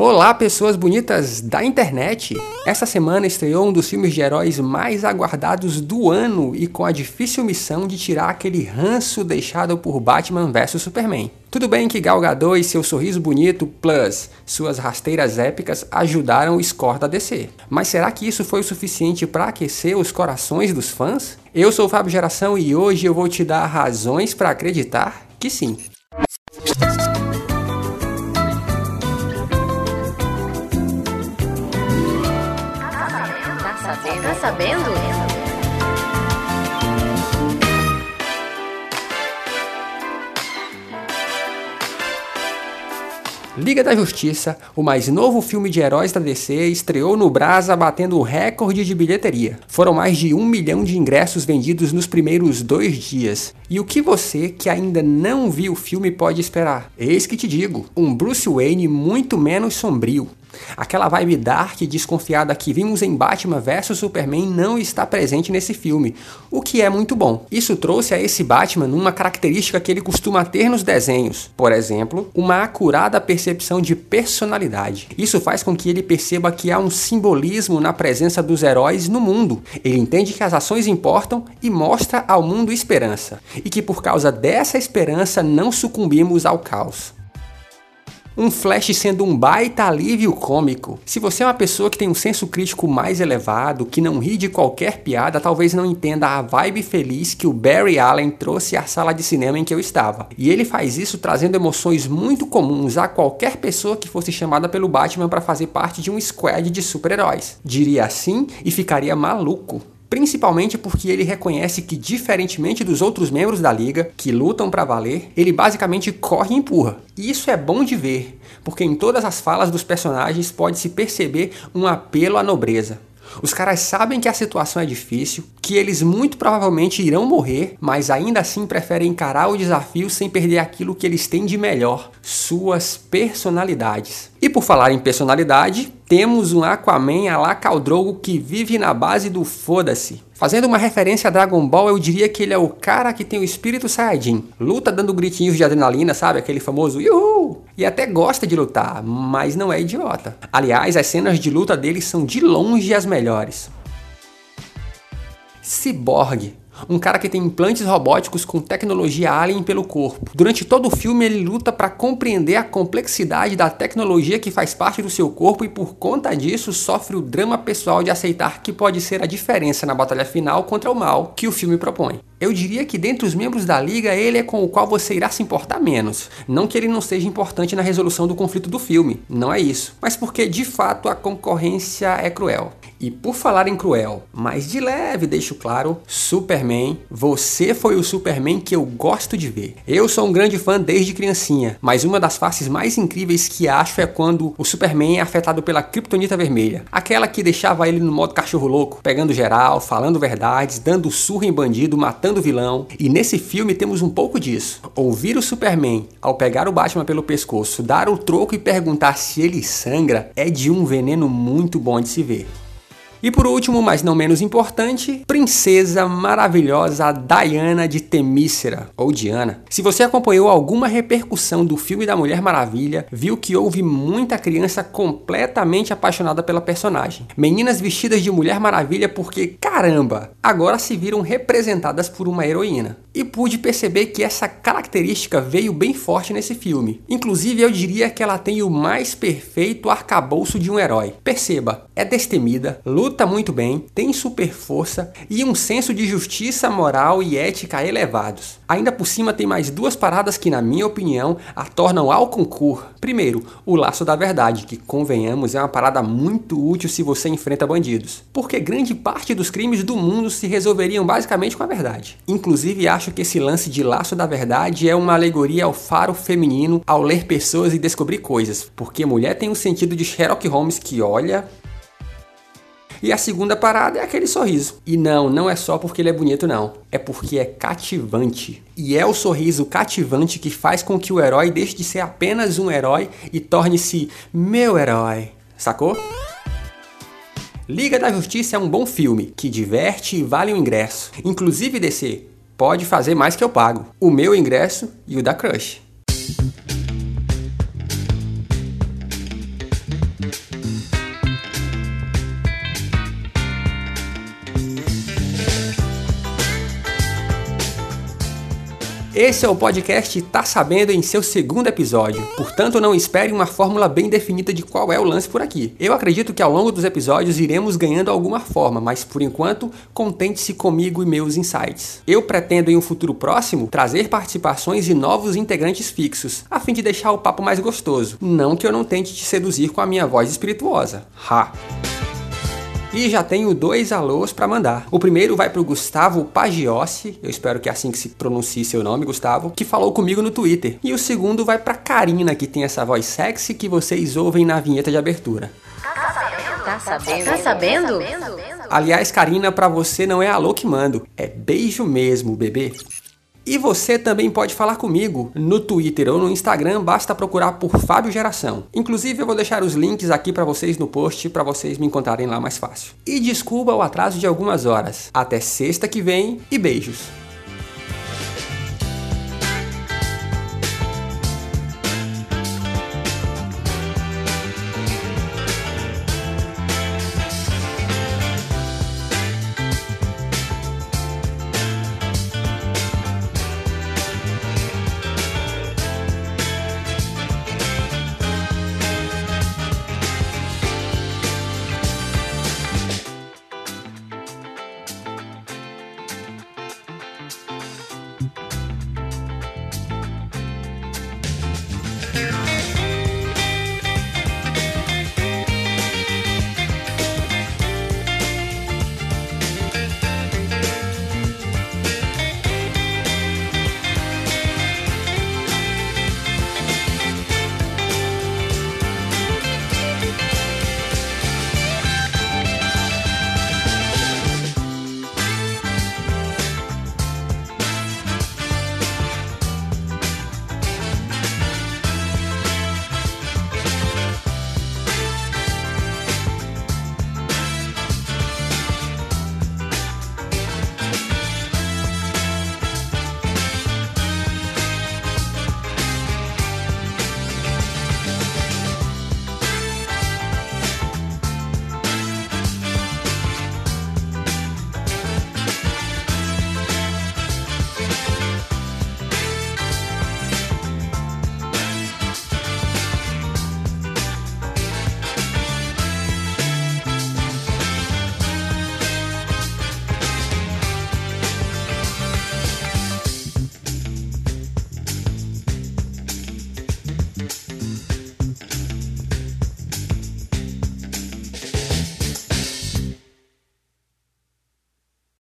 Olá, pessoas bonitas da internet! Essa semana estreou um dos filmes de heróis mais aguardados do ano e com a difícil missão de tirar aquele ranço deixado por Batman vs Superman. Tudo bem que Gal Gadot e seu sorriso bonito plus suas rasteiras épicas ajudaram o score da DC. Mas será que isso foi o suficiente para aquecer os corações dos fãs? Eu sou o Fábio Geração e hoje eu vou te dar razões para acreditar que sim. Tá sabendo? Liga da Justiça, o mais novo filme de heróis da DC, estreou no Brasa batendo o recorde de bilheteria. Foram mais de um milhão de ingressos vendidos nos primeiros dois dias. E o que você, que ainda não viu o filme, pode esperar? Eis que te digo: um Bruce Wayne muito menos sombrio, Aquela vibe dark e desconfiada que vimos em Batman vs Superman não está presente nesse filme, o que é muito bom. Isso trouxe a esse Batman uma característica que ele costuma ter nos desenhos, por exemplo, uma acurada percepção de personalidade. Isso faz com que ele perceba que há um simbolismo na presença dos heróis no mundo. Ele entende que as ações importam e mostra ao mundo esperança, e que por causa dessa esperança não sucumbimos ao caos um Flash sendo um baita alívio cômico. Se você é uma pessoa que tem um senso crítico mais elevado, que não ri de qualquer piada, talvez não entenda a vibe feliz que o Barry Allen trouxe à sala de cinema em que eu estava. E ele faz isso trazendo emoções muito comuns a qualquer pessoa que fosse chamada pelo Batman para fazer parte de um squad de super-heróis. Diria assim e ficaria maluco principalmente porque ele reconhece que, diferentemente dos outros membros da liga que lutam para valer, ele basicamente corre e empurra. E isso é bom de ver, porque em todas as falas dos personagens pode-se perceber um apelo à nobreza. Os caras sabem que a situação é difícil, que eles muito provavelmente irão morrer, mas ainda assim preferem encarar o desafio sem perder aquilo que eles têm de melhor, suas personalidades. E por falar em personalidade, temos um Aquaman a la Caldrogo que vive na base do foda-se. Fazendo uma referência a Dragon Ball, eu diria que ele é o cara que tem o espírito Saiyajin. Luta dando gritinhos de adrenalina, sabe? Aquele famoso Yuhu! E até gosta de lutar, mas não é idiota. Aliás, as cenas de luta dele são de longe as melhores. Cyborg um cara que tem implantes robóticos com tecnologia alien pelo corpo. Durante todo o filme ele luta para compreender a complexidade da tecnologia que faz parte do seu corpo e por conta disso sofre o drama pessoal de aceitar que pode ser a diferença na batalha final contra o mal que o filme propõe. Eu diria que dentre os membros da liga, ele é com o qual você irá se importar menos. Não que ele não seja importante na resolução do conflito do filme, não é isso. Mas porque de fato a concorrência é cruel. E por falar em cruel, mas de leve, deixo claro, Superman, você foi o Superman que eu gosto de ver. Eu sou um grande fã desde criancinha, mas uma das faces mais incríveis que acho é quando o Superman é afetado pela Kryptonita vermelha. Aquela que deixava ele no modo cachorro louco, pegando geral, falando verdades, dando surra em bandido, matando vilão. E nesse filme temos um pouco disso. Ouvir o Superman, ao pegar o Batman pelo pescoço, dar o troco e perguntar se ele sangra, é de um veneno muito bom de se ver. E por último, mas não menos importante, princesa maravilhosa Diana de Temícera, ou Diana. Se você acompanhou alguma repercussão do filme da Mulher Maravilha, viu que houve muita criança completamente apaixonada pela personagem. Meninas vestidas de Mulher Maravilha porque, caramba, agora se viram representadas por uma heroína. E pude perceber que essa característica veio bem forte nesse filme. Inclusive, eu diria que ela tem o mais perfeito arcabouço de um herói. Perceba, é destemida, luta luta muito bem, tem super força e um senso de justiça moral e ética elevados. Ainda por cima tem mais duas paradas que, na minha opinião, a tornam ao concurso. Primeiro, o laço da verdade, que convenhamos é uma parada muito útil se você enfrenta bandidos, porque grande parte dos crimes do mundo se resolveriam basicamente com a verdade. Inclusive, acho que esse lance de laço da verdade é uma alegoria ao faro feminino ao ler pessoas e descobrir coisas, porque mulher tem um sentido de Sherlock Holmes que olha, e a segunda parada é aquele sorriso. E não, não é só porque ele é bonito, não. É porque é cativante. E é o sorriso cativante que faz com que o herói deixe de ser apenas um herói e torne-se meu herói. Sacou? Liga da Justiça é um bom filme que diverte e vale o ingresso. Inclusive, DC, pode fazer mais que eu pago. O meu ingresso e o da Crush. Esse é o podcast Tá Sabendo em seu segundo episódio. Portanto, não espere uma fórmula bem definida de qual é o lance por aqui. Eu acredito que ao longo dos episódios iremos ganhando alguma forma, mas por enquanto, contente-se comigo e meus insights. Eu pretendo em um futuro próximo trazer participações e novos integrantes fixos, a fim de deixar o papo mais gostoso. Não que eu não tente te seduzir com a minha voz espirituosa. Ha! E já tenho dois alôs para mandar. O primeiro vai para o Gustavo Pagiossi, eu espero que é assim que se pronuncie seu nome, Gustavo, que falou comigo no Twitter. E o segundo vai para Karina, que tem essa voz sexy que vocês ouvem na vinheta de abertura. Tá sabendo? Tá sabendo? Tá sabendo? Aliás, Karina, para você não é alô que mando, é beijo mesmo, bebê. E você também pode falar comigo no Twitter ou no Instagram, basta procurar por Fábio Geração. Inclusive eu vou deixar os links aqui para vocês no post para vocês me encontrarem lá mais fácil. E desculpa o atraso de algumas horas. Até sexta que vem e beijos.